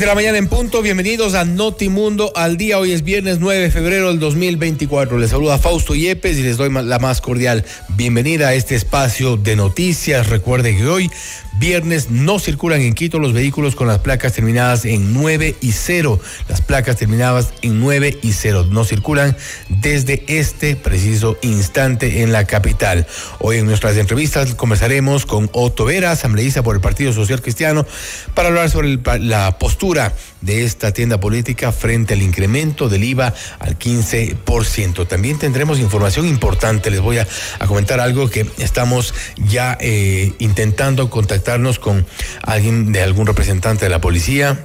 De la mañana en punto, bienvenidos a Notimundo al día. Hoy es viernes 9 de febrero del 2024. Les saluda Fausto Yepes y les doy la más cordial bienvenida a este espacio de noticias. Recuerde que hoy Viernes no circulan en Quito los vehículos con las placas terminadas en 9 y 0. Las placas terminadas en 9 y 0 no circulan desde este preciso instante en la capital. Hoy en nuestras entrevistas conversaremos con Otto Vera, asambleísta por el Partido Social Cristiano, para hablar sobre la postura de esta tienda política frente al incremento del IVA al 15%. También tendremos información importante. Les voy a, comentar algo que estamos ya eh, intentando contactar con alguien de algún representante de la policía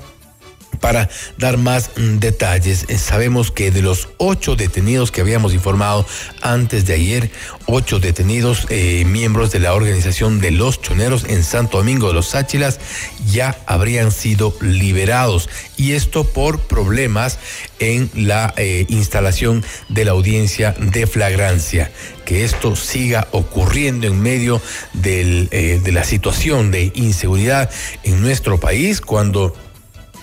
para dar más mm, detalles. Eh, sabemos que de los ocho detenidos que habíamos informado antes de ayer, ocho detenidos eh, miembros de la organización de los choneros en Santo Domingo de los Sáchilas ya habrían sido liberados. Y esto por problemas en la eh, instalación de la audiencia de flagrancia. Que esto siga ocurriendo en medio de la situación de inseguridad en nuestro país cuando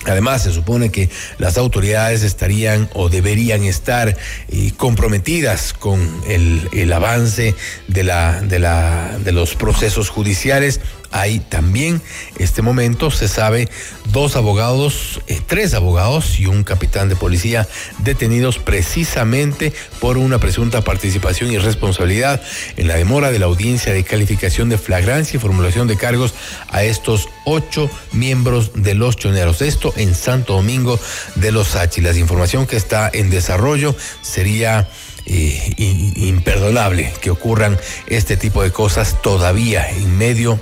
Además, se supone que las autoridades estarían o deberían estar eh, comprometidas con el, avance de, los procesos judiciales hay también, este momento se sabe, dos abogados, eh, tres abogados y un capitán de policía detenidos precisamente por una presunta participación y responsabilidad en la demora de la audiencia de calificación de flagrancia y formulación de cargos a estos ocho miembros de los choneros. Esto en Santo Domingo de los Áchilas. Información que está en desarrollo sería... Eh, imperdonable que ocurran este tipo de cosas todavía en medio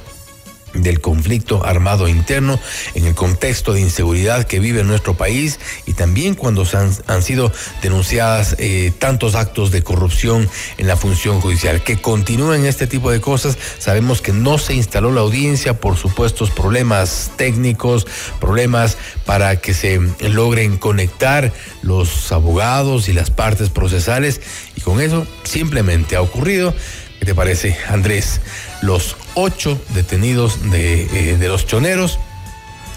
del conflicto armado interno, en el contexto de inseguridad que vive nuestro país y también cuando han, han sido denunciadas eh, tantos actos de corrupción en la función judicial. Que continúen este tipo de cosas, sabemos que no se instaló la audiencia por supuestos problemas técnicos, problemas para que se logren conectar los abogados y las partes procesales y con eso simplemente ha ocurrido. ¿Qué te parece, Andrés? Los ocho detenidos de, eh, de los choneros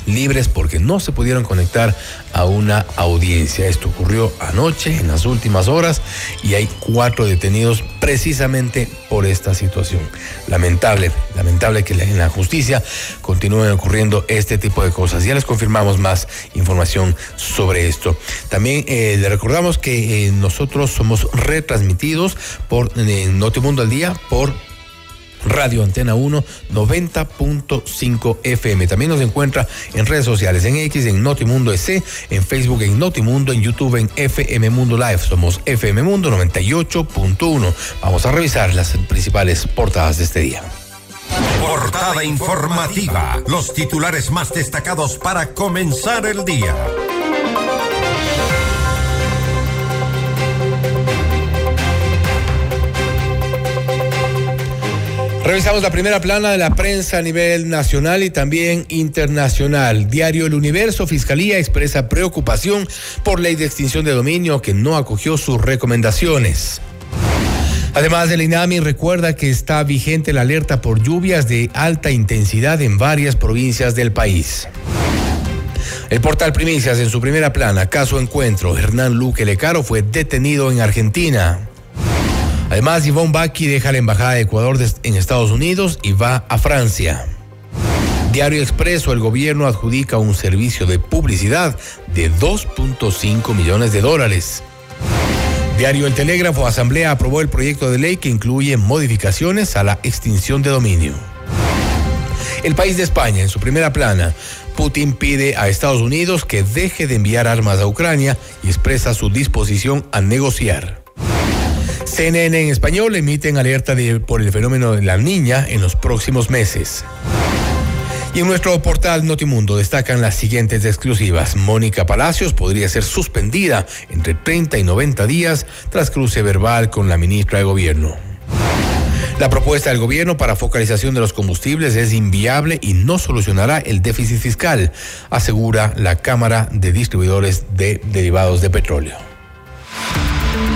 libres porque no se pudieron conectar a una audiencia. Esto ocurrió anoche, en las últimas horas, y hay cuatro detenidos precisamente por esta situación. Lamentable, lamentable que en la justicia continúen ocurriendo este tipo de cosas. Ya les confirmamos más información sobre esto. También eh, le recordamos que eh, nosotros somos retransmitidos por Notimundo al Día por Radio Antena 1 90.5 FM. También nos encuentra en redes sociales, en X, en Notimundo EC, en Facebook, en Notimundo, en YouTube, en FM Mundo Live. Somos FM Mundo 98.1. Vamos a revisar las principales portadas de este día. Portada informativa. Los titulares más destacados para comenzar el día. Revisamos la primera plana de la prensa a nivel nacional y también internacional. Diario El Universo, Fiscalía expresa preocupación por ley de extinción de dominio que no acogió sus recomendaciones. Además, el INAMI recuerda que está vigente la alerta por lluvias de alta intensidad en varias provincias del país. El portal Primicias en su primera plana, caso encuentro, Hernán Luque Lecaro fue detenido en Argentina. Además, Yvonne Baki deja la Embajada de Ecuador en Estados Unidos y va a Francia. Diario Expreso, el gobierno adjudica un servicio de publicidad de 2.5 millones de dólares. Diario El Telégrafo, Asamblea aprobó el proyecto de ley que incluye modificaciones a la extinción de dominio. El país de España, en su primera plana, Putin pide a Estados Unidos que deje de enviar armas a Ucrania y expresa su disposición a negociar. CNN en español emiten alerta por el fenómeno de la niña en los próximos meses. Y en nuestro portal Notimundo destacan las siguientes exclusivas. Mónica Palacios podría ser suspendida entre 30 y 90 días tras cruce verbal con la ministra de Gobierno. La propuesta del gobierno para focalización de los combustibles es inviable y no solucionará el déficit fiscal, asegura la Cámara de Distribuidores de Derivados de Petróleo.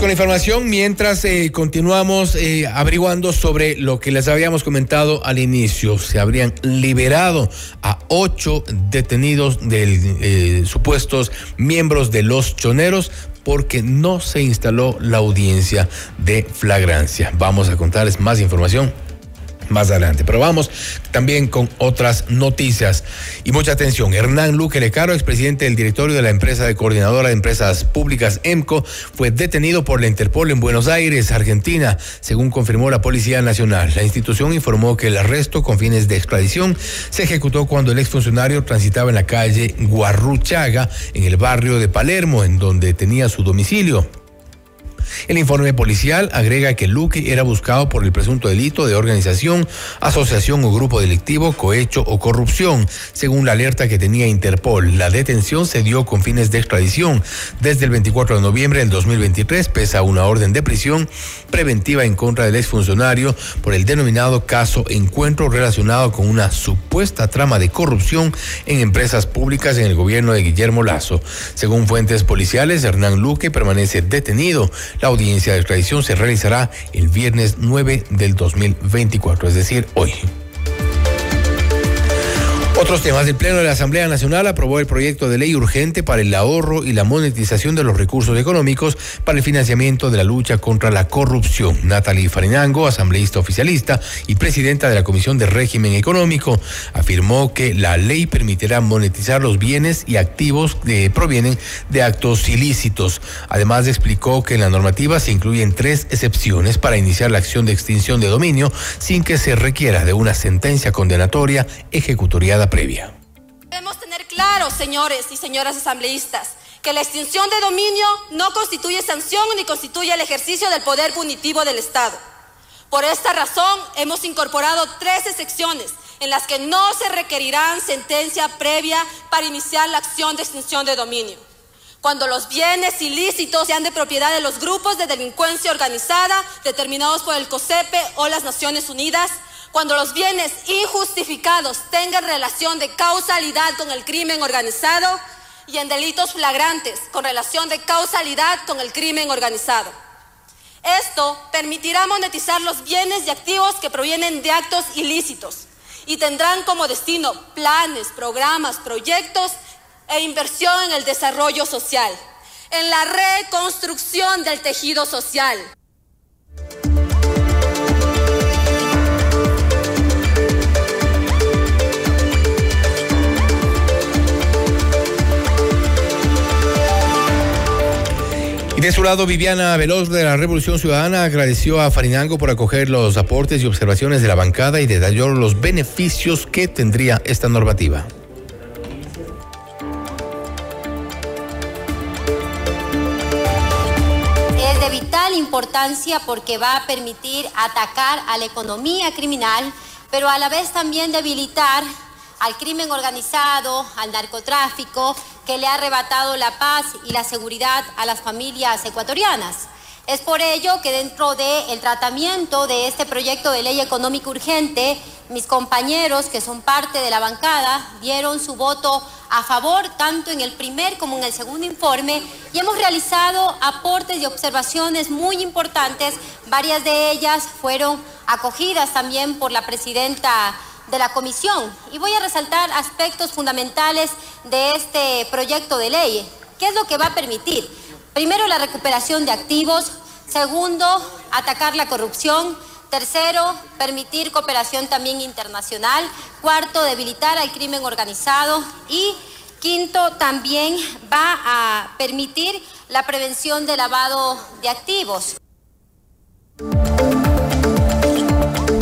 Con la información mientras eh, continuamos eh, averiguando sobre lo que les habíamos comentado al inicio. Se habrían liberado a ocho detenidos de eh, supuestos miembros de los choneros porque no se instaló la audiencia de flagrancia. Vamos a contarles más información más adelante. Pero vamos también con otras noticias. Y mucha atención. Hernán Luque Lecaro, expresidente del directorio de la empresa de coordinadora de empresas públicas EMCO, fue detenido por la Interpol en Buenos Aires, Argentina, según confirmó la Policía Nacional. La institución informó que el arresto con fines de extradición se ejecutó cuando el exfuncionario transitaba en la calle Guarruchaga, en el barrio de Palermo, en donde tenía su domicilio. El informe policial agrega que Luque era buscado por el presunto delito de organización, asociación o grupo delictivo, cohecho o corrupción, según la alerta que tenía Interpol. La detención se dio con fines de extradición. Desde el 24 de noviembre del 2023 pesa una orden de prisión preventiva en contra del exfuncionario por el denominado caso Encuentro relacionado con una supuesta trama de corrupción en empresas públicas en el gobierno de Guillermo Lazo. Según fuentes policiales, Hernán Luque permanece detenido. La audiencia de extradición se realizará el viernes 9 del 2024, es decir, hoy. Otros temas. El Pleno de la Asamblea Nacional aprobó el proyecto de ley urgente para el ahorro y la monetización de los recursos económicos para el financiamiento de la lucha contra la corrupción. Natalie Farinango, asambleísta oficialista y presidenta de la Comisión de Régimen Económico, afirmó que la ley permitirá monetizar los bienes y activos que provienen de actos ilícitos. Además, explicó que en la normativa se incluyen tres excepciones para iniciar la acción de extinción de dominio sin que se requiera de una sentencia condenatoria ejecutoriada previa. Debemos tener claro, señores y señoras asambleístas, que la extinción de dominio no constituye sanción ni constituye el ejercicio del poder punitivo del Estado. Por esta razón, hemos incorporado tres excepciones en las que no se requerirán sentencia previa para iniciar la acción de extinción de dominio. Cuando los bienes ilícitos sean de propiedad de los grupos de delincuencia organizada determinados por el COSEPE o las Naciones Unidas, cuando los bienes injustificados tengan relación de causalidad con el crimen organizado y en delitos flagrantes con relación de causalidad con el crimen organizado. Esto permitirá monetizar los bienes y activos que provienen de actos ilícitos y tendrán como destino planes, programas, proyectos e inversión en el desarrollo social, en la reconstrucción del tejido social. De su lado, Viviana Veloz de la Revolución Ciudadana agradeció a Farinango por acoger los aportes y observaciones de la bancada y detalló los beneficios que tendría esta normativa. Es de vital importancia porque va a permitir atacar a la economía criminal, pero a la vez también debilitar al crimen organizado, al narcotráfico, que le ha arrebatado la paz y la seguridad a las familias ecuatorianas. Es por ello que dentro del tratamiento de este proyecto de ley económica urgente, mis compañeros que son parte de la bancada dieron su voto a favor tanto en el primer como en el segundo informe y hemos realizado aportes y observaciones muy importantes. Varias de ellas fueron acogidas también por la presidenta de la comisión. Y voy a resaltar aspectos fundamentales de este proyecto de ley. ¿Qué es lo que va a permitir? Primero, la recuperación de activos. Segundo, atacar la corrupción. Tercero, permitir cooperación también internacional. Cuarto, debilitar al crimen organizado. Y quinto, también va a permitir la prevención de lavado de activos.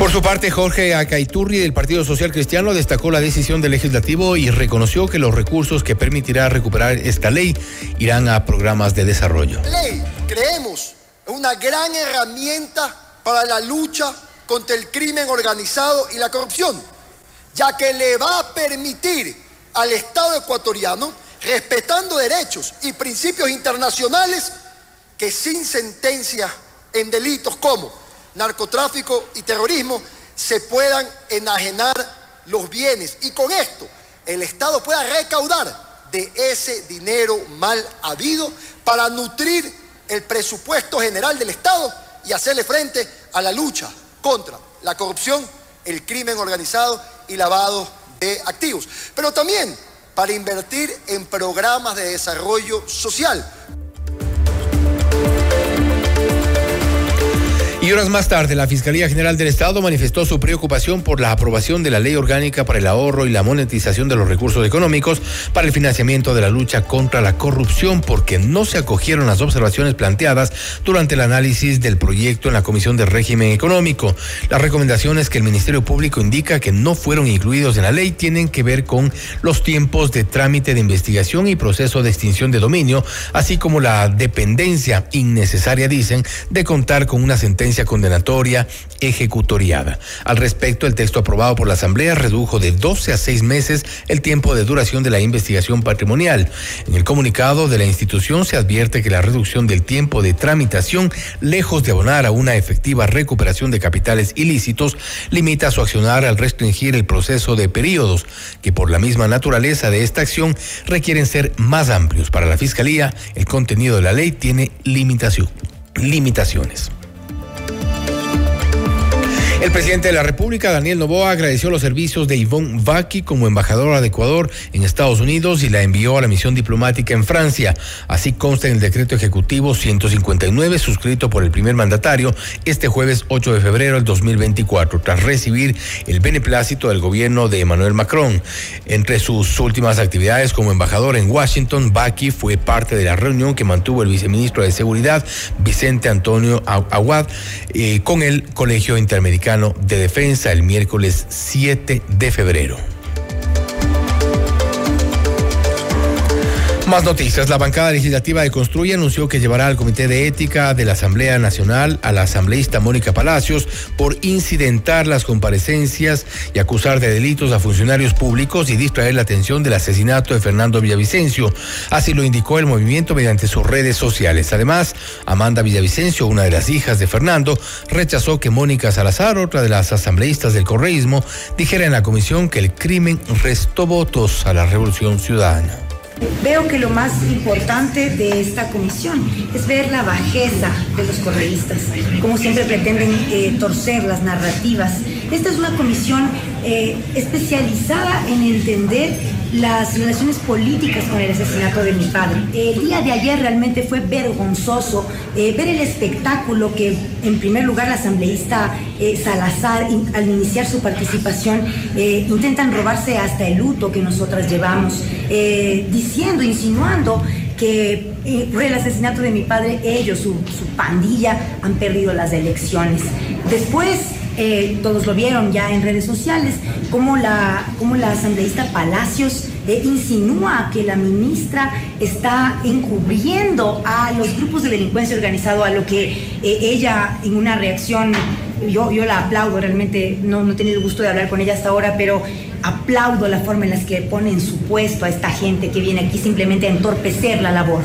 Por su parte, Jorge Acaiturri del Partido Social Cristiano destacó la decisión del legislativo y reconoció que los recursos que permitirá recuperar esta ley irán a programas de desarrollo. Ley, creemos, una gran herramienta para la lucha contra el crimen organizado y la corrupción, ya que le va a permitir al Estado ecuatoriano, respetando derechos y principios internacionales, que sin sentencia en delitos como narcotráfico y terrorismo se puedan enajenar los bienes y con esto el Estado pueda recaudar de ese dinero mal habido para nutrir el presupuesto general del Estado y hacerle frente a la lucha contra la corrupción, el crimen organizado y lavado de activos. Pero también para invertir en programas de desarrollo social Y horas más tarde, la Fiscalía General del Estado manifestó su preocupación por la aprobación de la ley orgánica para el ahorro y la monetización de los recursos económicos para el financiamiento de la lucha contra la corrupción, porque no se acogieron las observaciones planteadas durante el análisis del proyecto en la Comisión de Régimen Económico. Las recomendaciones que el Ministerio Público indica que no fueron incluidos en la ley tienen que ver con los tiempos de trámite de investigación y proceso de extinción de dominio, así como la dependencia innecesaria, dicen, de contar con una sentencia condenatoria ejecutoriada. Al respecto, el texto aprobado por la Asamblea redujo de 12 a 6 meses el tiempo de duración de la investigación patrimonial. En el comunicado de la institución se advierte que la reducción del tiempo de tramitación, lejos de abonar a una efectiva recuperación de capitales ilícitos, limita su accionar al restringir el proceso de periodos, que por la misma naturaleza de esta acción requieren ser más amplios. Para la Fiscalía, el contenido de la ley tiene limitación, limitaciones. El presidente de la República, Daniel Novoa, agradeció los servicios de Yvonne Vaki como embajadora de Ecuador en Estados Unidos y la envió a la misión diplomática en Francia. Así consta en el decreto ejecutivo 159 suscrito por el primer mandatario este jueves 8 de febrero del 2024, tras recibir el beneplácito del gobierno de Emmanuel Macron. Entre sus últimas actividades como embajador en Washington, Vaki fue parte de la reunión que mantuvo el viceministro de Seguridad, Vicente Antonio Aguad, eh, con el Colegio Interamericano de Defensa el miércoles 7 de febrero. Más noticias. La bancada legislativa de Construye anunció que llevará al Comité de Ética de la Asamblea Nacional a la asambleísta Mónica Palacios por incidentar las comparecencias y acusar de delitos a funcionarios públicos y distraer la atención del asesinato de Fernando Villavicencio. Así lo indicó el movimiento mediante sus redes sociales. Además, Amanda Villavicencio, una de las hijas de Fernando, rechazó que Mónica Salazar, otra de las asambleístas del correísmo, dijera en la comisión que el crimen restó votos a la revolución ciudadana. Veo que lo más importante de esta comisión es ver la bajeza de los correístas, como siempre pretenden eh, torcer las narrativas. Esta es una comisión eh, especializada en entender las relaciones políticas con el asesinato de mi padre. El día de ayer realmente fue vergonzoso eh, ver el espectáculo que en primer lugar la asambleísta Salazar al iniciar su participación intentan robarse hasta el luto que nosotras llevamos diciendo, insinuando que eh, por el asesinato de mi padre, ellos, su, pandilla, han perdido las elecciones. Después, eh, todos lo vieron ya en redes sociales, cómo la, cómo la asambleísta Palacios eh, insinúa que la ministra está encubriendo a los grupos de delincuencia organizado, a lo que eh, ella en una reacción, yo, yo la aplaudo, realmente no, no he tenido el gusto de hablar con ella hasta ahora, pero aplaudo la forma en la que pone en su puesto a esta gente que viene aquí simplemente a entorpecer la labor.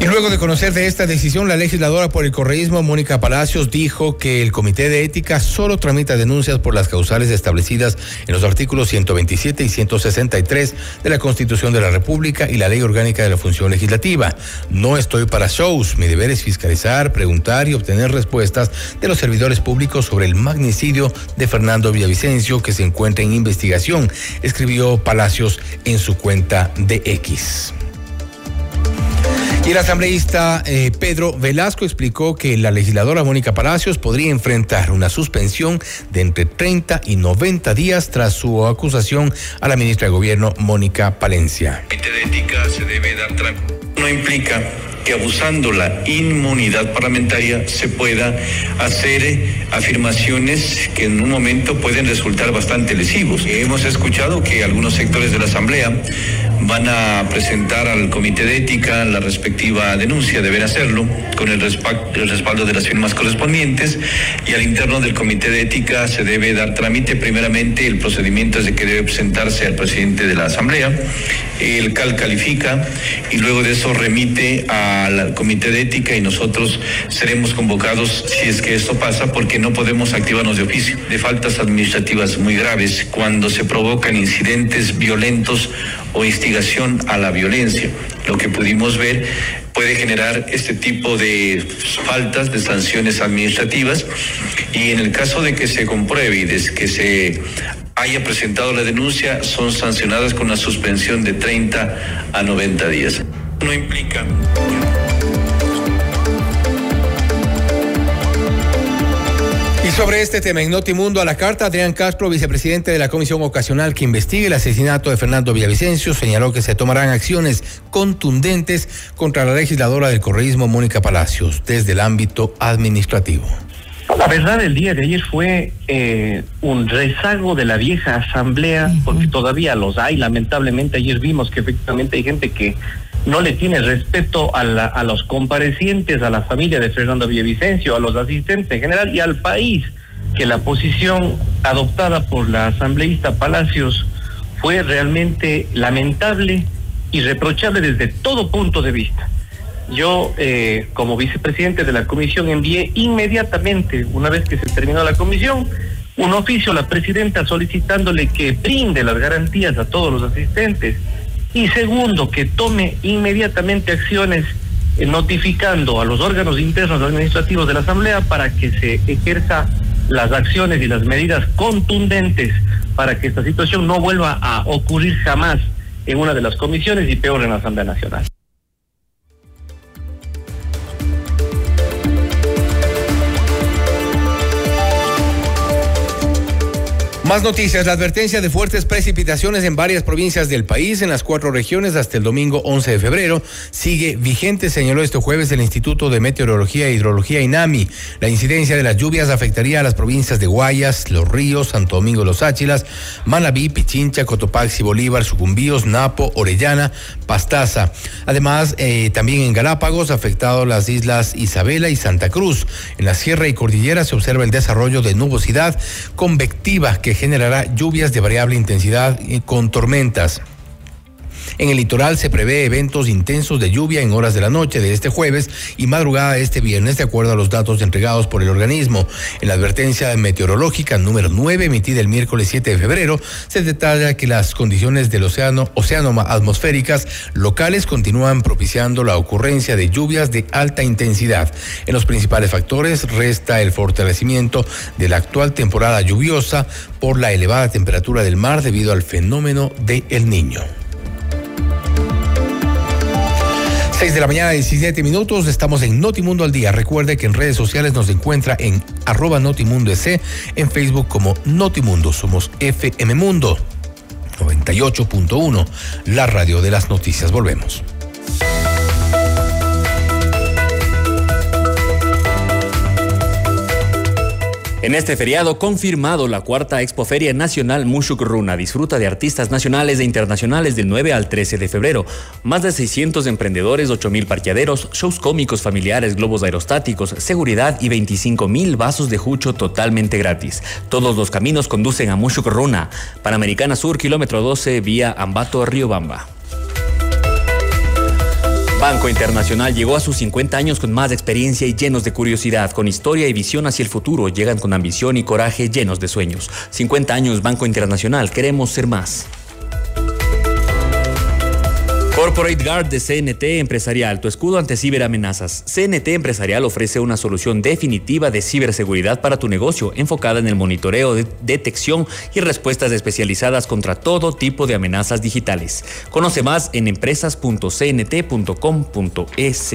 Y luego de conocer de esta decisión, la legisladora por el correísmo, Mónica Palacios, dijo que el Comité de Ética solo tramita denuncias por las causales establecidas en los artículos 127 y 163 de la Constitución de la República y la Ley Orgánica de la Función Legislativa. No estoy para shows. Mi deber es fiscalizar, preguntar y obtener respuestas de los servidores públicos sobre el magnicidio de Fernando Villavicencio que se encuentra en investigación, escribió Palacios en su cuenta de X. Y el asambleísta eh, Pedro Velasco explicó que la legisladora Mónica Palacios podría enfrentar una suspensión de entre 30 y 90 días tras su acusación a la ministra de Gobierno Mónica Palencia. de ética se debe dar no implica que abusando la inmunidad parlamentaria se pueda hacer eh, afirmaciones que en un momento pueden resultar bastante lesivos. Hemos escuchado que algunos sectores de la Asamblea van a presentar al Comité de Ética la respectiva denuncia, deben hacerlo con el, respaldo de las firmas correspondientes y al interno del Comité de Ética se debe dar trámite primeramente el procedimiento es de que debe presentarse al presidente de la Asamblea, el CAL califica y luego de eso remite al Comité de Ética y nosotros seremos convocados si es que esto pasa porque no podemos activarnos de oficio. De faltas administrativas muy graves cuando se provocan incidentes violentos o a la violencia. Lo que pudimos ver puede generar este tipo de faltas, de sanciones administrativas y en el caso de que se compruebe y de que se haya presentado la denuncia, son sancionadas con una suspensión de 30 a 90 días. No implica Y sobre este tema, en Notimundo a la carta, Adrián Castro, vicepresidente de la Comisión Ocasional que investigue el asesinato de Fernando Villavicencio, señaló que se tomarán acciones contundentes contra la legisladora del correísmo, Mónica Palacios, desde el ámbito administrativo. La verdad el día de ayer fue eh, un rezago de la vieja asamblea, porque todavía los hay. Lamentablemente ayer vimos que efectivamente hay gente que no le tiene respeto a, a los comparecientes, a la familia de Fernando Villavicencio, a los asistentes en general y al país, que la posición adoptada por la asambleísta Palacios fue realmente lamentable y reprochable desde todo punto de vista. Yo, eh, como vicepresidente de la comisión, envié inmediatamente, una vez que se terminó la comisión, un oficio a la presidenta solicitándole que brinde las garantías a todos los asistentes y segundo, que tome inmediatamente acciones eh, notificando a los órganos internos administrativos de la Asamblea para que se ejerza las acciones y las medidas contundentes para que esta situación no vuelva a ocurrir jamás en una de las comisiones y peor en la Asamblea Nacional. Más noticias. La advertencia de fuertes precipitaciones en varias provincias del país, en las cuatro regiones, hasta el domingo 11 de febrero, sigue vigente, señaló este jueves el Instituto de Meteorología e Hidrología INAMI. La incidencia de las lluvias afectaría a las provincias de Guayas, Los Ríos, Santo Domingo, Los Áchilas, Manabí, Pichincha, Cotopaxi, Bolívar, Sucumbíos, Napo, Orellana, Pastaza. Además, eh, también en Galápagos, afectado las islas Isabela y Santa Cruz. En la Sierra y Cordillera se observa el desarrollo de nubosidad convectiva que generará lluvias de variable intensidad con tormentas. En el litoral se prevé eventos intensos de lluvia en horas de la noche de este jueves y madrugada de este viernes, de acuerdo a los datos entregados por el organismo. En la advertencia meteorológica número 9, emitida el miércoles 7 de febrero, se detalla que las condiciones del océano, océano atmosféricas locales continúan propiciando la ocurrencia de lluvias de alta intensidad. En los principales factores resta el fortalecimiento de la actual temporada lluviosa por la elevada temperatura del mar debido al fenómeno de El Niño. 6 de la mañana, 17 minutos. Estamos en Notimundo al día. Recuerde que en redes sociales nos encuentra en arroba Notimundo en Facebook como Notimundo. Somos FM Mundo 98.1, la radio de las noticias. Volvemos. En este feriado confirmado la cuarta Expoferia Nacional Mushuk Runa disfruta de artistas nacionales e internacionales del 9 al 13 de febrero. Más de 600 emprendedores, 8.000 parqueaderos, shows cómicos familiares, globos aerostáticos, seguridad y 25.000 vasos de jucho totalmente gratis. Todos los caminos conducen a Mushuk Runa. Panamericana Sur, kilómetro 12, vía Ambato, Riobamba. Banco Internacional llegó a sus 50 años con más experiencia y llenos de curiosidad, con historia y visión hacia el futuro. Llegan con ambición y coraje llenos de sueños. 50 años Banco Internacional, queremos ser más. Corporate Guard de CNT Empresarial, tu escudo ante ciberamenazas. CNT Empresarial ofrece una solución definitiva de ciberseguridad para tu negocio, enfocada en el monitoreo, de detección y respuestas especializadas contra todo tipo de amenazas digitales. Conoce más en empresas.cnt.com.es.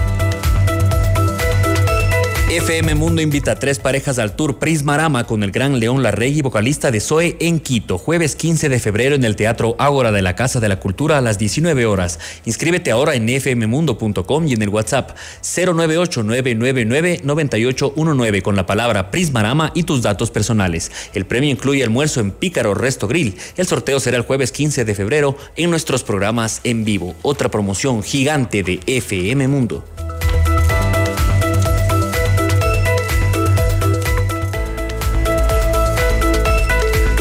FM Mundo invita a tres parejas al tour Prismarama con el gran León Larregui, vocalista de Zoe en Quito, jueves 15 de febrero en el Teatro Ágora de la Casa de la Cultura a las 19 horas. Inscríbete ahora en fmmundo.com y en el WhatsApp 098-999-9819 con la palabra Prismarama y tus datos personales. El premio incluye almuerzo en Pícaro Resto Grill. El sorteo será el jueves 15 de febrero en nuestros programas en vivo. Otra promoción gigante de FM Mundo.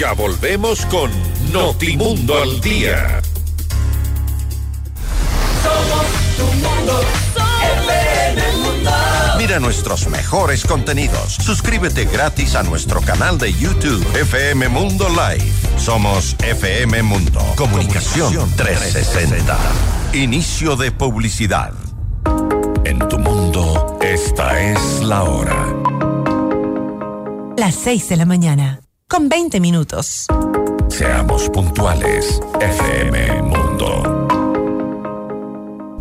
Ya volvemos con Notimundo al Día. Somos tu mundo, FM Mundo. Mira nuestros mejores contenidos. Suscríbete gratis a nuestro canal de YouTube FM Mundo Live. Somos FM Mundo. Comunicación 360. Inicio de publicidad. En tu mundo, esta es la hora. Las 6 de la mañana con 20 minutos. Seamos puntuales, FM Mundo.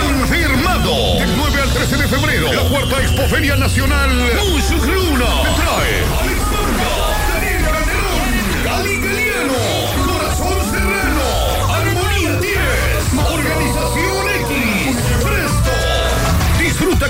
Confirmado. Del 9 al 13 de febrero, la cuarta Expoferia Nacional Mushruna te trae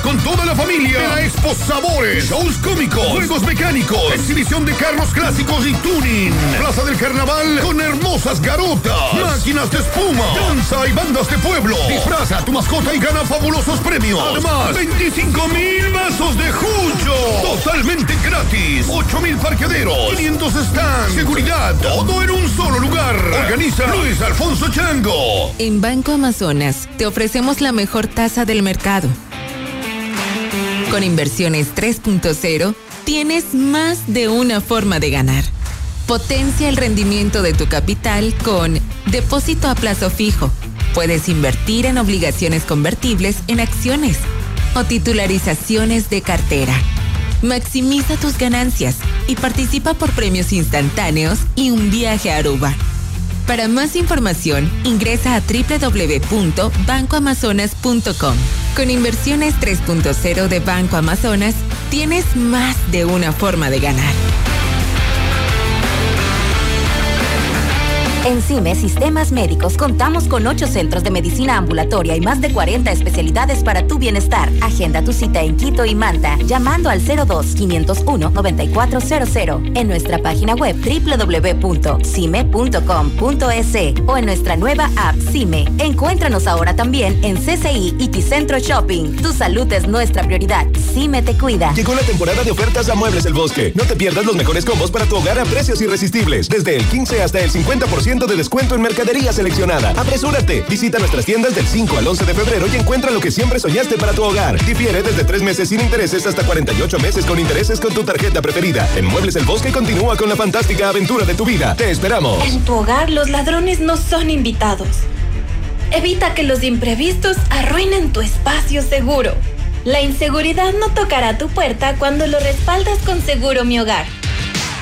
Disfruta con toda la familia. De la Expo Sabores, shows cómicos, juegos mecánicos, exhibición de carros clásicos y tuning, Plaza del Carnaval con hermosas garotas, máquinas de espuma, danza y bandas de pueblo. Disfraza a tu mascota y gana fabulosos premios. Además, 25 mil vasos de jucho, totalmente gratis, 8 mil parqueaderos, 500 stands, seguridad, todo en un solo lugar. Organiza Luis Alfonso Chango. En Banco Amazonas te ofrecemos la mejor tasa del mercado. Con inversiones 3.0 tienes más de una forma de ganar. Potencia el rendimiento de tu capital con depósito a plazo fijo. Puedes invertir en obligaciones convertibles en acciones o titularizaciones de cartera. Maximiza tus ganancias y participa por premios instantáneos y un viaje a Aruba. Para más información, ingresa a www.bancoamazonas.com. Con inversiones 3.0 de Banco Amazonas, tienes más de una forma de ganar. En CIME Sistemas Médicos contamos con ocho centros de medicina ambulatoria y más de 40 especialidades para tu bienestar. Agenda tu cita en Quito y Manta llamando al 02-501-9400 en nuestra página web www.cime.com.es o en nuestra nueva app CIME. Encuéntranos ahora también en CCI y Ticentro Shopping. Tu salud es nuestra prioridad. CIME te cuida. Llegó la temporada de ofertas a Muebles el Bosque. No te pierdas los mejores combos para tu hogar a precios irresistibles. Desde el 15 hasta el 50% de descuento en mercadería seleccionada. Apresúrate. Visita nuestras tiendas del 5 al 11 de febrero y encuentra lo que siempre soñaste para tu hogar. Difiere desde tres meses sin intereses hasta 48 meses con intereses con tu tarjeta preferida. En Muebles El Bosque continúa con la fantástica aventura de tu vida. Te esperamos. En tu hogar los ladrones no son invitados. Evita que los imprevistos arruinen tu espacio seguro. La inseguridad no tocará tu puerta cuando lo respaldas con Seguro Mi Hogar.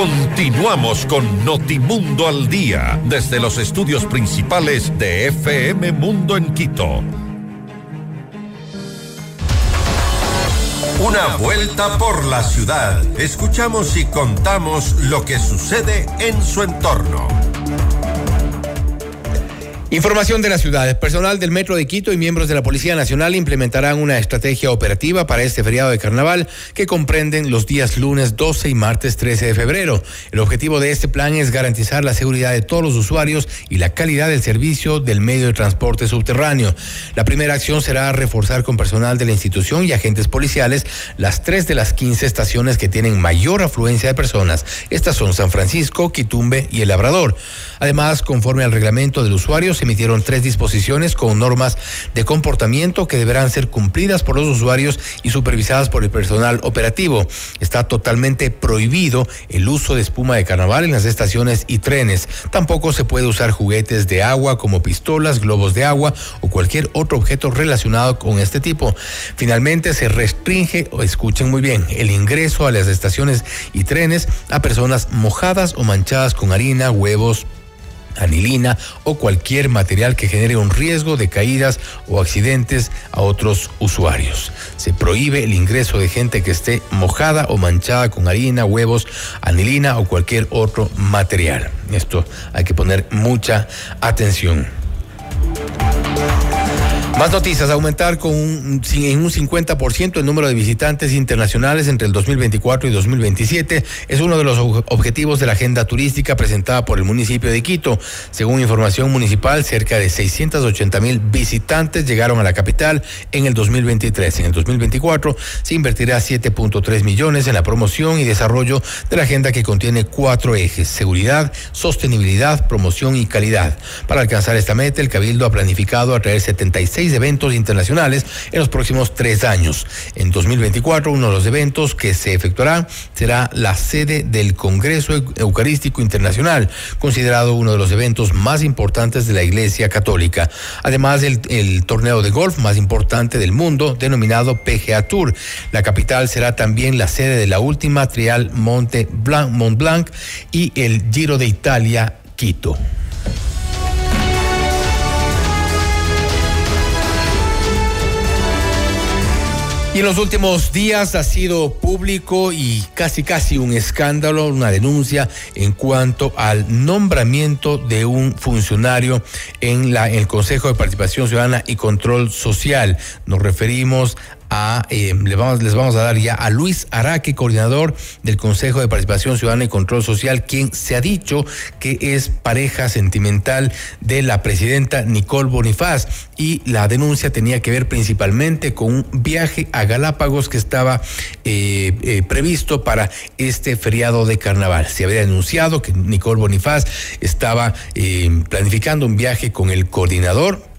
Continuamos con Notimundo al Día desde los estudios principales de FM Mundo en Quito. Una vuelta por la ciudad. Escuchamos y contamos lo que sucede en su entorno. Información de la ciudad. El personal del Metro de Quito y miembros de la Policía Nacional implementarán una estrategia operativa para este feriado de carnaval que comprenden los días lunes 12 y martes 13 de febrero. El objetivo de este plan es garantizar la seguridad de todos los usuarios y la calidad del servicio del medio de transporte subterráneo. La primera acción será reforzar con personal de la institución y agentes policiales las tres de las 15 estaciones que tienen mayor afluencia de personas. Estas son San Francisco, Quitumbe y El Labrador. Además, conforme al reglamento del usuario, se emitieron tres disposiciones con normas de comportamiento que deberán ser cumplidas por los usuarios y supervisadas por el personal operativo. Está totalmente prohibido el uso de espuma de carnaval en las estaciones y trenes. Tampoco se puede usar juguetes de agua como pistolas, globos de agua o cualquier otro objeto relacionado con este tipo. Finalmente, se restringe, o escuchen muy bien, el ingreso a las estaciones y trenes a personas mojadas o manchadas con harina, huevos, anilina o cualquier material que genere un riesgo de caídas o accidentes a otros usuarios. Se prohíbe el ingreso de gente que esté mojada o manchada con harina, huevos, anilina o cualquier otro material. Esto hay que poner mucha atención. Más noticias, aumentar con un, en un 50% el número de visitantes internacionales entre el 2024 y 2027 es uno de los objetivos de la agenda turística presentada por el municipio de Quito. Según información municipal, cerca de 680 mil visitantes llegaron a la capital en el 2023. En el 2024 se invertirá 7.3 millones en la promoción y desarrollo de la agenda que contiene cuatro ejes, seguridad, sostenibilidad, promoción y calidad. Para alcanzar esta meta, el Cabildo ha planificado atraer 76 eventos internacionales en los próximos tres años. En 2024, uno de los eventos que se efectuará será la sede del Congreso Eucarístico Internacional, considerado uno de los eventos más importantes de la Iglesia Católica. Además, el, torneo de golf más importante del mundo, denominado PGA Tour. La capital será también la sede de la última trial Monte Blanc, Mont Blanc y el Giro de Italia, Quito. Y en los últimos días ha sido público y casi casi un escándalo, una denuncia en cuanto al nombramiento de un funcionario en la el Consejo de Participación Ciudadana y Control Social. Nos referimos a, eh, les, vamos, a dar ya a Luis Araque, coordinador del Consejo de Participación Ciudadana y Control Social, quien se ha dicho que es pareja sentimental de la presidenta Nicole Bonifaz. Y la denuncia tenía que ver principalmente con un viaje a Galápagos que estaba eh, eh, previsto para este feriado de carnaval. Se había denunciado que Nicole Bonifaz estaba planificando un viaje con el coordinador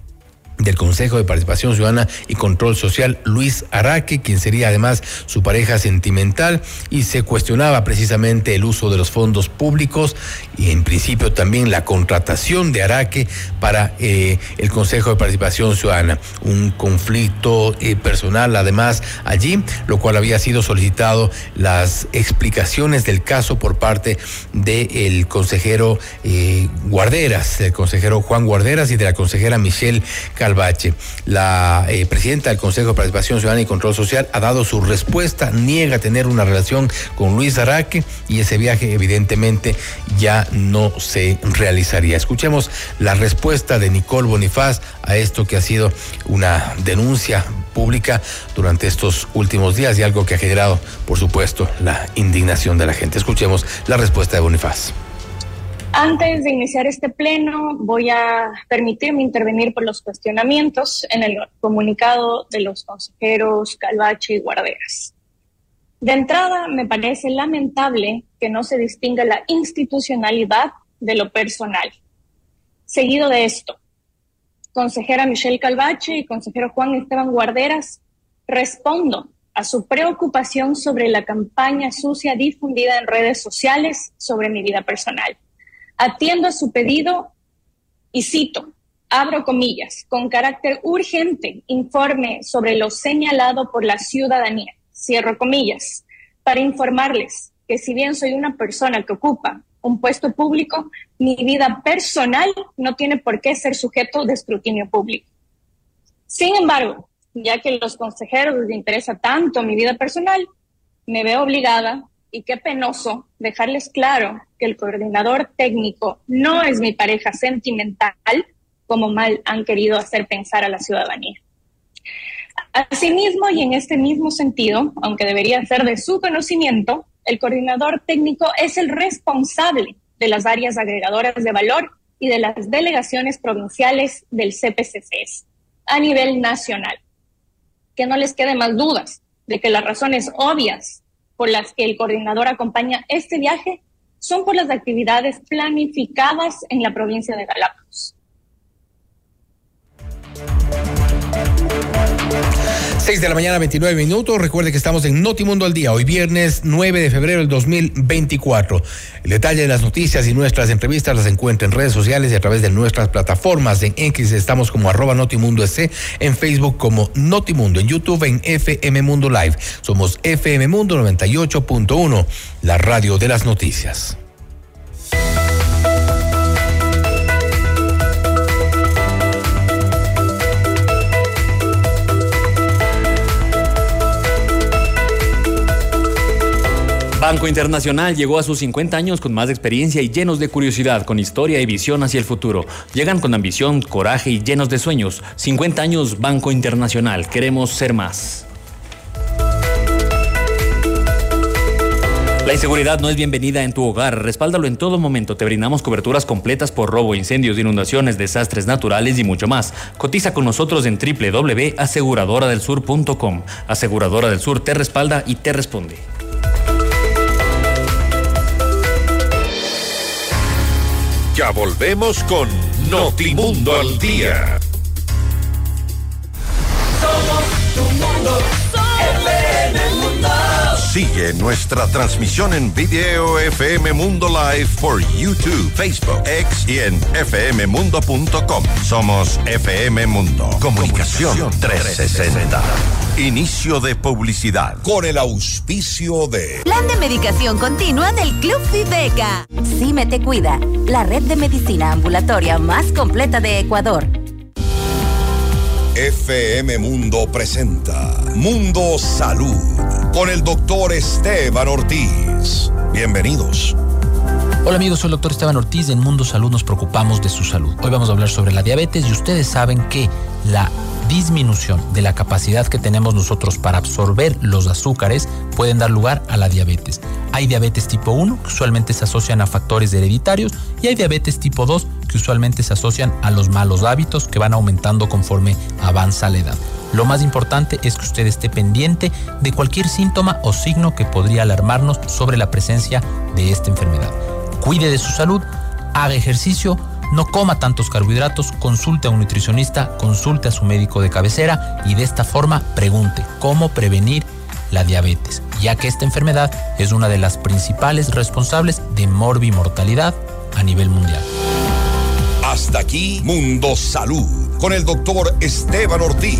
del Consejo de Participación Ciudadana y Control Social, Luis Araque, quien sería además su pareja sentimental, y se cuestionaba precisamente el uso de los fondos públicos y en principio también la contratación de Araque para eh, el Consejo de Participación Ciudadana. Un conflicto eh, personal además allí, lo cual había sido solicitado las explicaciones del caso por parte del consejero eh, Guarderas, el consejero Juan Guarderas y de la consejera Michelle La eh, presidenta del Consejo de Participación Ciudadana y Control Social ha dado su respuesta, niega tener una relación con Luis Araque y ese viaje evidentemente ya no se realizaría. Escuchemos la respuesta de Nicole Bonifaz a esto que ha sido una denuncia pública durante estos últimos días y algo que ha generado, por supuesto, la indignación de la gente. Escuchemos la respuesta de Bonifaz. Antes de iniciar este pleno, voy a permitirme intervenir por los cuestionamientos en el comunicado de los consejeros Calvache y Guarderas. De entrada, me parece lamentable que no se distinga la institucionalidad de lo personal. Seguido de esto, consejera Michelle Calvache y consejero Juan Esteban Guarderas, respondo a su preocupación sobre la campaña sucia difundida en redes sociales sobre mi vida personal. Atiendo su pedido y cito, abro comillas, con carácter urgente, informe sobre lo señalado por la ciudadanía, cierro comillas, para informarles que si bien soy una persona que ocupa un puesto público, mi vida personal no tiene por qué ser sujeto de escrutinio público. Sin embargo, ya que los consejeros les interesa tanto mi vida personal, me veo obligada y qué penoso dejarles claro que el coordinador técnico no es mi pareja sentimental, como mal han querido hacer pensar a la ciudadanía. Asimismo, y en este mismo sentido, aunque debería ser de su conocimiento, el coordinador técnico es el responsable de las áreas agregadoras de valor y de las delegaciones provinciales del CPCCS a nivel nacional. Que no les quede más dudas de que las razones obvias por las que el coordinador acompaña este viaje son por las actividades planificadas en la provincia de Galápagos. 6 de la mañana, 29 minutos. Recuerde que estamos en Notimundo al Día, hoy viernes 9 de febrero del 2024. El detalle de las noticias y nuestras entrevistas las encuentra en redes sociales y a través de nuestras plataformas. En X estamos como arroba Notimundo S, en Facebook como Notimundo, en YouTube en FM Mundo Live. Somos FM Mundo 98.1, la radio de las noticias. Banco Internacional llegó a sus 50 años con más experiencia y llenos de curiosidad, con historia y visión hacia el futuro. Llegan con ambición, coraje y llenos de sueños. 50 años Banco Internacional. Queremos ser más. La inseguridad no es bienvenida en tu hogar. Respáldalo en todo momento. Te brindamos coberturas completas por robo, incendios, inundaciones, desastres naturales y mucho más. Cotiza con nosotros en www.aseguradoradelsur.com. Aseguradora del Sur te respalda y te responde. Volvemos con Notimundo al Día. Sigue nuestra transmisión en video FM Mundo Live por YouTube, Facebook, X y en fmmundo.com. Somos FM Mundo. Comunicación 360. Inicio de publicidad. Con el auspicio de. Plan de medicación continua del Club Fibeca. Cime te cuida, la red de medicina ambulatoria más completa de Ecuador. FM Mundo presenta Mundo Salud con el doctor Esteban Ortiz. Bienvenidos. Hola amigos, soy el doctor Esteban Ortiz. En Mundo Salud nos preocupamos de su salud. Hoy vamos a hablar sobre la diabetes y ustedes saben que la disminución de la capacidad que tenemos nosotros para absorber los azúcares pueden dar lugar a la diabetes. Hay diabetes tipo 1 que usualmente se asocian a factores hereditarios y hay diabetes tipo 2 que usualmente se asocian a los malos hábitos que van aumentando conforme avanza la edad. Lo más importante es que usted esté pendiente de cualquier síntoma o signo que podría alarmarnos sobre la presencia de esta enfermedad. Cuide de su salud, haga ejercicio, No coma tantos carbohidratos, consulte a un nutricionista, consulte a su médico de cabecera y de esta forma pregunte cómo prevenir la diabetes, ya que esta enfermedad es una de las principales responsables de morbimortalidad a nivel mundial. Hasta aquí Mundo Salud con el doctor Esteban Ortiz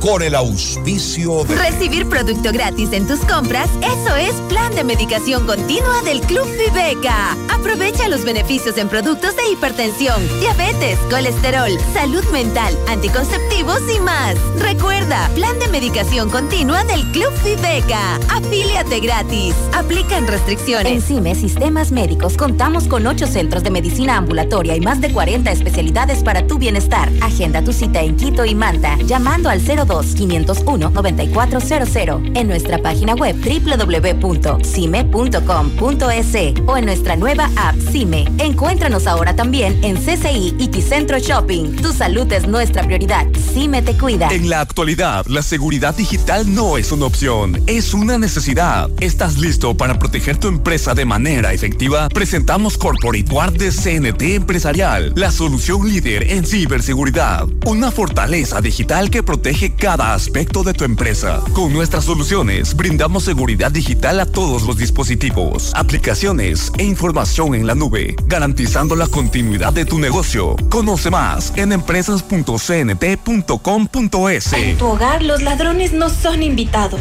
con el auspicio de... Recibir producto gratis en tus compras, eso es plan de medicación continua del Club Viveca. Aprovecha los beneficios en productos de hipertensión, diabetes, colesterol, salud mental, anticonceptivos y más. Recuerda, plan de medicación continua del Club Viveca. Afíliate gratis. Aplican restricciones. En CIME Sistemas Médicos contamos con ocho centros de medicina ambulatoria y más de 40 especialidades para tu bienestar. Agenda tu cita en Quito y Manta llamando al 02 501-9400 en nuestra página web www.cime.com.es o en nuestra nueva app CIME. Encuéntranos ahora también en CCI y Ticentro Shopping. Tu salud es nuestra prioridad. CIME te cuida. En la actualidad, la seguridad digital no es una opción, es una necesidad. ¿Estás listo para proteger tu empresa de manera efectiva? Presentamos Corporate Guard de CNT Empresarial, la solución líder en ciberseguridad. Una fortaleza digital que protege cada aspecto de tu empresa. Con nuestras soluciones brindamos seguridad digital a todos los dispositivos, aplicaciones e información en la nube, garantizando la continuidad de tu negocio. Conoce más en empresas.cnt.com.es. En tu hogar los ladrones no son invitados.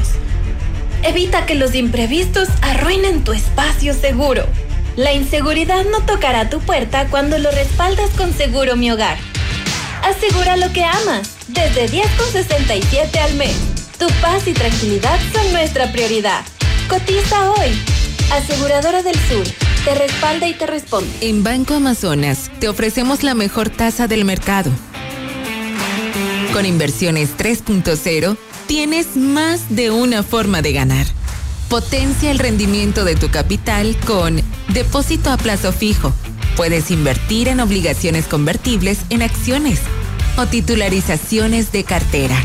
Evita que los imprevistos arruinen tu espacio seguro. La inseguridad no tocará tu puerta cuando lo respaldas con Seguro Mi Hogar. Asegura lo que amas, desde 10,67 al mes. Tu paz y tranquilidad son nuestra prioridad. Cotiza hoy. Aseguradora del Sur. Te respalda y te responde. En Banco Amazonas te ofrecemos la mejor tasa del mercado. Con inversiones 3.0 tienes más de una forma de ganar. Potencia el rendimiento de tu capital con depósito a plazo fijo Puedes invertir en obligaciones convertibles en acciones o titularizaciones de cartera.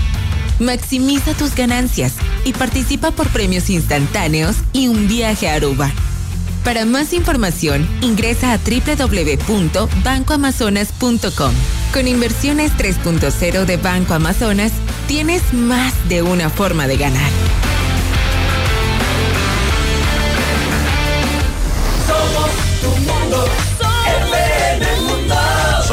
Maximiza tus ganancias y participa por premios instantáneos y un viaje a Aruba. Para más información, ingresa a www.bancoamazonas.com. Con inversiones 3.0 de Banco Amazonas, tienes más de una forma de ganar.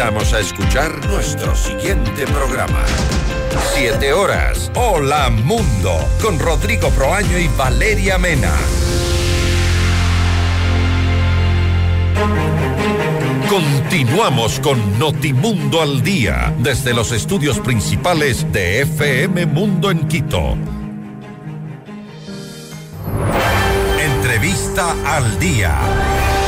Invitamos a escuchar nuestro siguiente programa. Siete horas. Hola Mundo. Con Rodrigo Proaño y Valeria Mena. Continuamos con Notimundo al Día desde los estudios principales de FM Mundo en Quito. Entrevista al Día.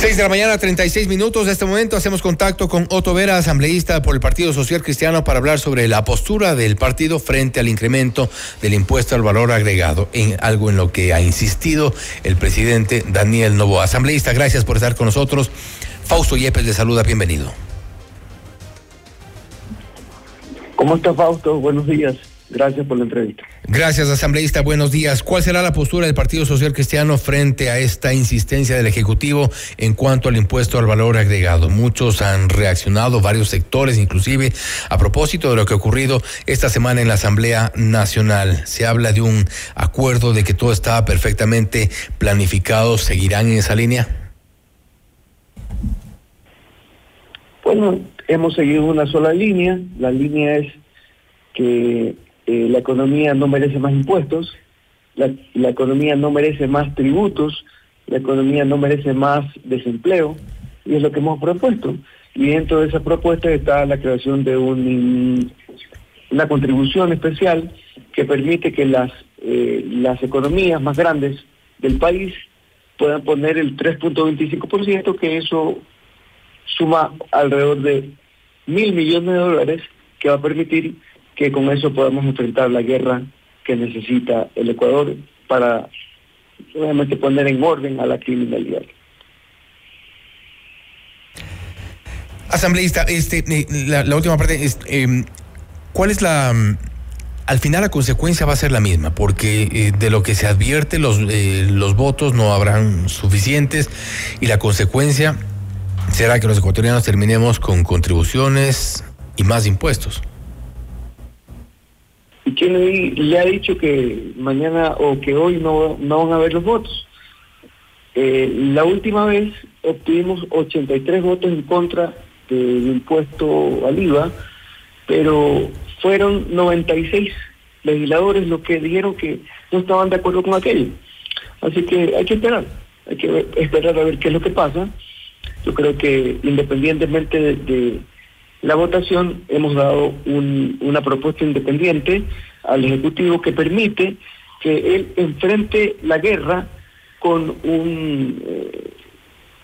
Seis de la mañana, 36 minutos. De este momento hacemos contacto con Otto Vera, asambleísta por el Partido Social Cristiano, para hablar sobre la postura del partido frente al incremento del impuesto al valor agregado, en algo en lo que ha insistido el presidente Daniel Novoa. Asambleísta, gracias por estar con nosotros. Fausto Yepes le saluda, bienvenido. ¿Cómo está Fausto? Buenos días. Gracias por la entrevista. Gracias, asambleísta. Buenos días. ¿Cuál será la postura del Partido Social Cristiano frente a esta insistencia del Ejecutivo en cuanto al impuesto al valor agregado? Muchos han reaccionado, varios sectores inclusive, a propósito de lo que ha ocurrido esta semana en la Asamblea Nacional. Se habla de un acuerdo de que todo estaba perfectamente planificado. ¿Seguirán en esa línea? Bueno, hemos seguido una sola línea. La línea es que eh, la economía no merece más impuestos, la, economía no merece más tributos, la economía no merece más desempleo, y es lo que hemos propuesto. Y dentro de esa propuesta está la creación de un, una contribución especial que permite que las, eh, las economías más grandes del país puedan poner el 3.25%, que eso suma alrededor de mil millones de dólares, que va a permitir que con eso podamos enfrentar la guerra que necesita el Ecuador para obviamente poner en orden a la criminalidad. Asambleísta, este, eh, la, última parte eh, ¿cuál es la, mm, al final la consecuencia va a ser la misma, porque eh, de lo que se advierte los, eh, los votos no habrán suficientes y la consecuencia será que los ecuatorianos terminemos con contribuciones y más impuestos. ¿Y quién le, le, ha dicho que mañana o que hoy no, no van a haber los votos? Eh, la última vez obtuvimos 83 votos en contra del impuesto al IVA, pero fueron 96 legisladores los que dijeron que no estaban de acuerdo con aquello. Así que hay que esperar, hay que esperar a ver qué es lo que pasa. Yo creo que independientemente de, de la votación hemos dado un, una propuesta independiente al Ejecutivo que permite que él enfrente la guerra con un eh,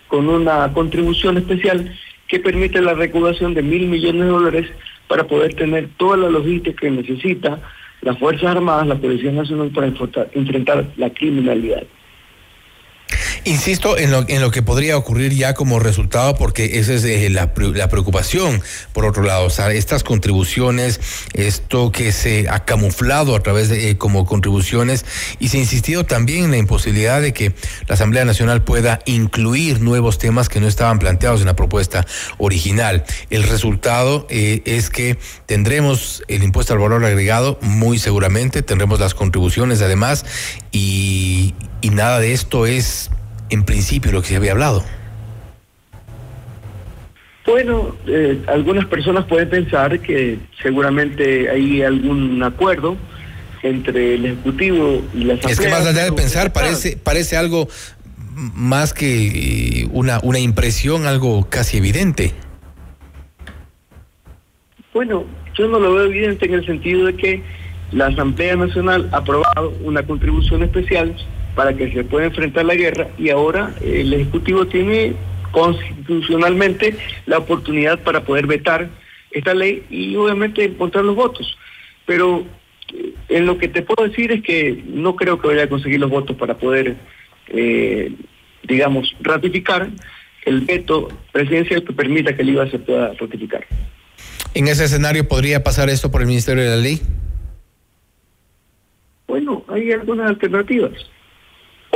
con una contribución especial que permite la recaudación de mil millones de dólares para poder tener toda la logística que necesita las Fuerzas Armadas, la Policía Nacional para enfrentar la criminalidad. Insisto en lo, en lo que podría ocurrir ya como resultado, porque esa es eh, la, preocupación, por otro lado, o sea, estas contribuciones, esto que se ha camuflado a través de eh, como contribuciones, y se ha insistido también en la imposibilidad de que la Asamblea Nacional pueda incluir nuevos temas que no estaban planteados en la propuesta original. El resultado eh, es que tendremos el impuesto al valor agregado, muy seguramente, tendremos las contribuciones además, y nada de esto es en principio lo que se había hablado? Bueno, eh, algunas personas pueden pensar que seguramente hay algún acuerdo entre el Ejecutivo y la Asamblea. Es que más allá de pensar, parece, parece algo más que una, una impresión, algo casi evidente. Bueno, yo no lo veo evidente en el sentido de que la Asamblea Nacional ha aprobado una contribución especial para que se pueda enfrentar la guerra y ahora el Ejecutivo tiene constitucionalmente la oportunidad para poder vetar esta ley y obviamente encontrar los votos. Pero eh, en lo que te puedo decir es que no creo que vaya a conseguir los votos para poder, eh, digamos, ratificar el veto presidencial que permita que el IVA se pueda ratificar. ¿En ese escenario podría pasar esto por el Ministerio de la Ley? Bueno, hay algunas alternativas.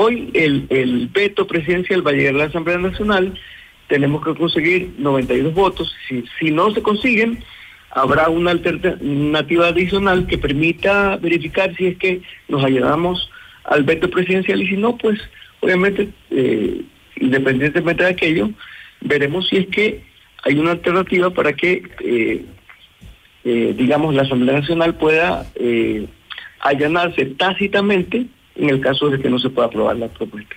Hoy el, veto presidencial va a llegar a la Asamblea Nacional, tenemos que conseguir 92 votos, si, no se consiguen, habrá una alternativa adicional que permita verificar si es que nos ayudamos al veto presidencial. Y si no, pues obviamente, eh, independientemente de aquello, veremos si es que hay una alternativa para que, eh, eh, digamos, la Asamblea Nacional pueda allanarse tácitamente en el caso de que no se pueda aprobar la propuesta.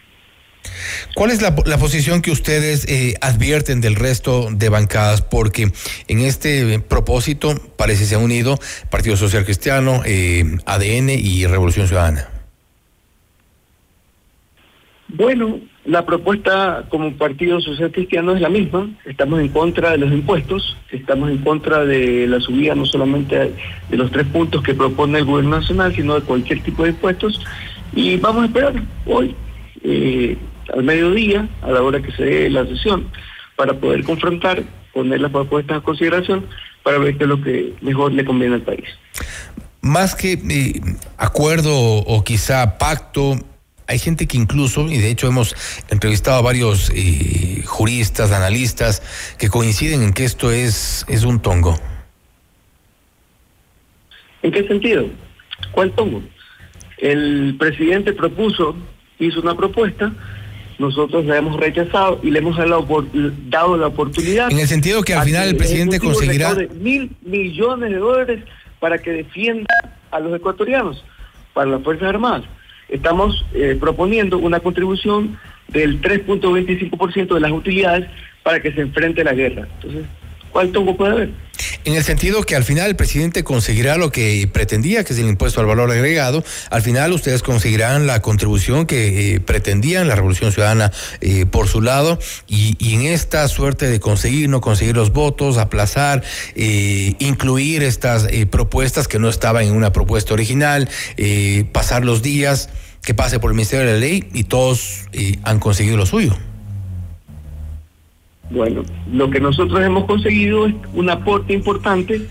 ¿Cuál es la, la posición que ustedes eh, advierten del resto de bancadas? Porque en este propósito parece se ha unido Partido Social Cristiano, eh, ADN y Revolución Ciudadana. Bueno, la propuesta como Partido Social Cristiano es la misma. Estamos en contra de los impuestos, estamos en contra de la subida no solamente de los tres puntos que propone el Gobierno Nacional, sino de cualquier tipo de impuestos. Y vamos a esperar hoy, eh, al mediodía, a la hora que se dé la sesión, para poder confrontar, poner las propuestas a consideración, para ver qué es lo que mejor le conviene al país. más que eh, acuerdo o quizá pacto, hay gente que incluso, y de hecho hemos entrevistado a varios eh, juristas, analistas, que coinciden en que esto es, es un tongo. ¿En qué sentido? ¿Cuál tongo? El presidente propuso, hizo una propuesta, nosotros la hemos rechazado y le hemos dado la oportunidad. En el sentido que al final el presidente conseguirá... Mil millones de dólares para que defienda a los ecuatorianos, para las Fuerzas Armadas estamos eh, proponiendo una contribución del 3.25% de las utilidades para que se enfrente la guerra. Entonces, ¿cuál tongo puede haber? En el sentido que al final el presidente conseguirá lo que pretendía, que es el impuesto al valor agregado. Al final ustedes conseguirán la contribución que eh, pretendían la Revolución Ciudadana eh, por su lado. Y, y, en esta suerte de conseguir, no conseguir los votos, aplazar, eh, incluir estas propuestas que no estaban en una propuesta original, pasar los días, que pase por el Ministerio de la Ley y todos han conseguido lo suyo. Bueno, lo que nosotros hemos conseguido es un aporte importante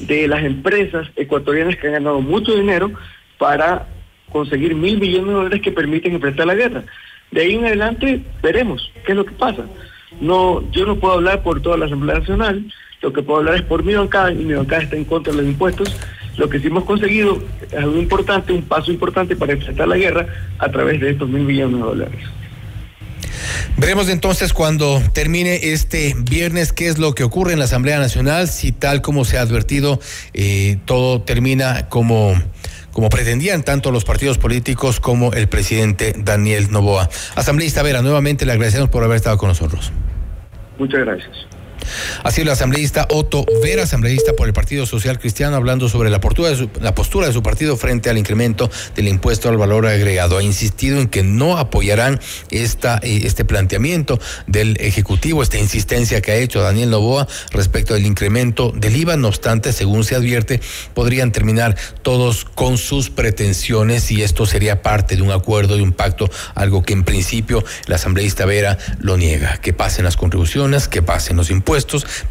de las empresas ecuatorianas que han ganado mucho dinero para conseguir mil millones de dólares que permiten enfrentar la guerra. De ahí en adelante veremos qué es lo que pasa. No, yo no puedo hablar por toda la Asamblea Nacional, lo que puedo hablar es por mi bancada y mi bancada está en contra de los impuestos. Lo que sí hemos conseguido es algo importante, un paso importante para enfrentar la guerra a través de estos mil millones de dólares. Veremos entonces cuando termine este viernes qué es lo que ocurre en la Asamblea Nacional, si tal como se ha advertido, eh, todo termina como como pretendían tanto los partidos políticos como el presidente Daniel Novoa. Asambleísta Vera, nuevamente le agradecemos por haber estado con nosotros. Muchas gracias. Así el asambleísta Otto Vera, asambleísta por el Partido Social Cristiano, hablando sobre la postura, de su, partido frente al incremento del impuesto al valor agregado. Ha insistido en que no apoyarán esta, eh, este planteamiento del Ejecutivo, esta insistencia que ha hecho Daniel Novoa respecto del incremento del IVA. No obstante, según se advierte, podrían terminar todos con sus pretensiones y esto sería parte de un acuerdo, de un pacto, algo que en principio el asambleísta Vera lo niega. Que pasen las contribuciones, que pasen los impuestos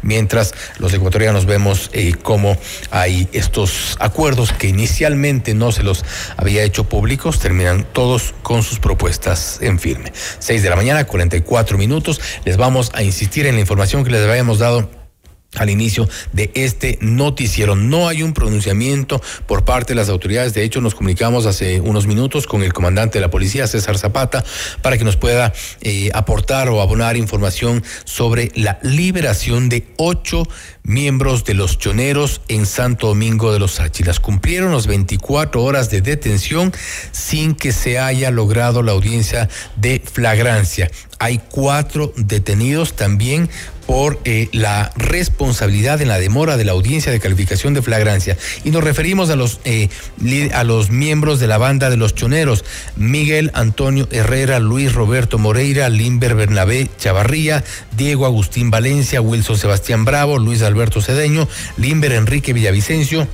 mientras los ecuatorianos vemos eh, cómo hay estos acuerdos que inicialmente no se los había hecho públicos, terminan todos con sus propuestas en firme. Seis de la mañana, 44 minutos. Les vamos a insistir en la información que les habíamos dado al inicio de este noticiero. No hay un pronunciamiento por parte de las autoridades. De hecho, nos comunicamos hace unos minutos con el comandante de la policía, César Zapata, para que nos pueda eh, aportar o abonar información sobre la liberación de ocho miembros de los choneros en Santo Domingo de los Áchilas. Cumplieron las 24 horas de detención sin que se haya logrado la audiencia de flagrancia. Hay cuatro detenidos también por eh, la responsabilidad en la demora de la audiencia de calificación de flagrancia. Y nos referimos a los, eh, a los miembros de la banda de los choneros, Miguel Antonio Herrera, Luis Roberto Moreira, Limber Bernabé Chavarría, Diego Agustín Valencia, Wilson Sebastián Bravo, Luis Alberto Cedeño, Limber Enrique Villavicencio,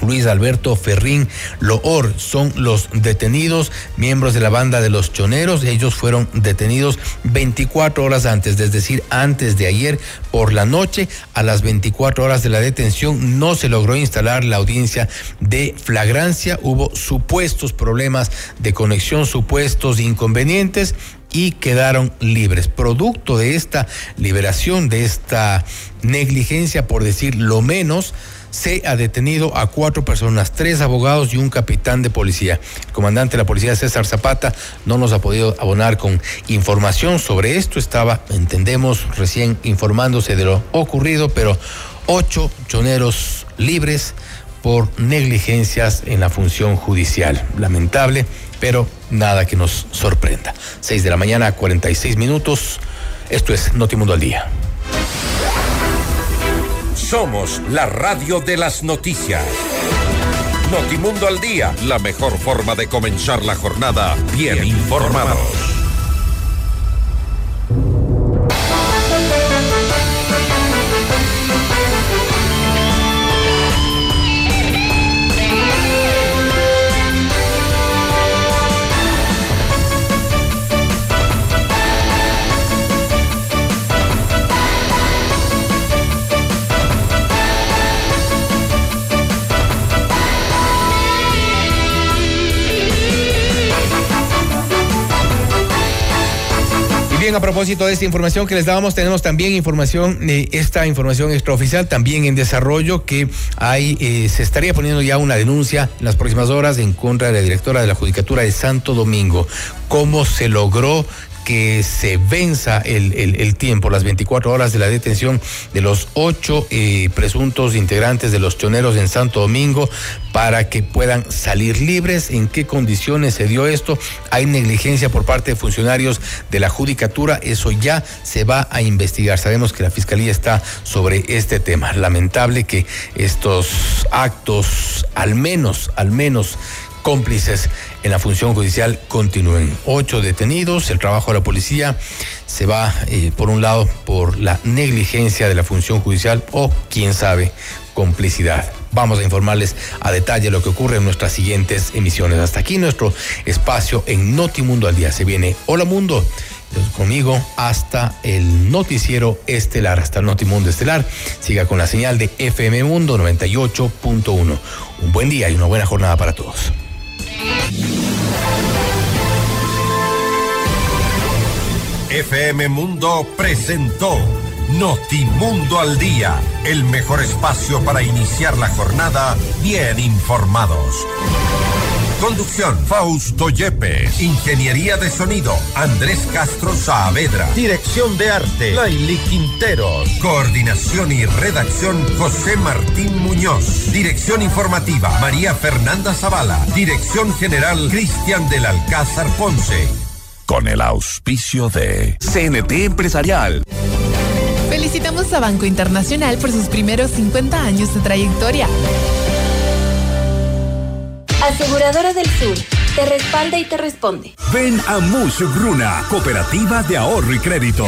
Luis Alberto Ferrín Loor son los detenidos, miembros de la banda de los choneros. Ellos fueron detenidos 24 horas antes, es decir, antes de ayer por la noche. A las 24 horas de la detención no se logró instalar la audiencia de flagrancia. Hubo supuestos problemas de conexión, supuestos inconvenientes y quedaron libres. Producto de esta liberación, de esta negligencia, por decir lo menos, se ha detenido a cuatro personas, tres abogados y un capitán de policía. El comandante de la policía, César Zapata, no nos ha podido abonar con información sobre esto. Estaba, entendemos, recién informándose de lo ocurrido, pero ocho choneros libres por negligencias en la función judicial. Lamentable, pero nada que nos sorprenda. Seis de la mañana, 46 minutos. Esto es Notimundo al Día. Somos la radio de las noticias. Notimundo al día, la mejor forma de comenzar la jornada bien, informados. A propósito de esta información que les dábamos, tenemos también información, eh, esta información extraoficial también en desarrollo, que hay, eh, se estaría poniendo ya una denuncia en las próximas horas en contra de la directora de la Judicatura de Santo Domingo. ¿Cómo se logró que se venza el, el, tiempo, las 24 horas de la detención de los ocho eh, presuntos integrantes de los choneros en Santo Domingo para que puedan salir libres. ¿En qué condiciones se dio esto? Hay negligencia por parte de funcionarios de la Judicatura. Eso ya se va a investigar. Sabemos que la Fiscalía está sobre este tema. Lamentable que estos actos, al menos, al menos cómplices en la función judicial continúen. Ocho detenidos, el trabajo de la policía se va, eh, por un lado, por la negligencia de la función judicial o, quién sabe, complicidad. Vamos a informarles a detalle lo que ocurre en nuestras siguientes emisiones. Hasta aquí nuestro espacio en Notimundo al día. Se viene Hola Mundo conmigo hasta el noticiero estelar, hasta el Notimundo estelar. Siga con la señal de FM Mundo 98.1. Un buen día y una buena jornada para todos. FM Mundo presentó Notimundo al Día, el mejor espacio para iniciar la jornada bien informados. Conducción, Fausto Yepes. Ingeniería de sonido, Andrés Castro Saavedra. Dirección de arte, Laili Quinteros. Coordinación y redacción, José Martín Muñoz. Dirección informativa, María Fernanda Zavala. Dirección general, Cristian del Alcázar Ponce. Con el auspicio de CNT Empresarial. Felicitamos a Banco Internacional por sus primeros 50 años de trayectoria. Aseguradora del Sur. Te respalda y te responde. Ven a Mush Bruna, Cooperativa de Ahorro y Crédito.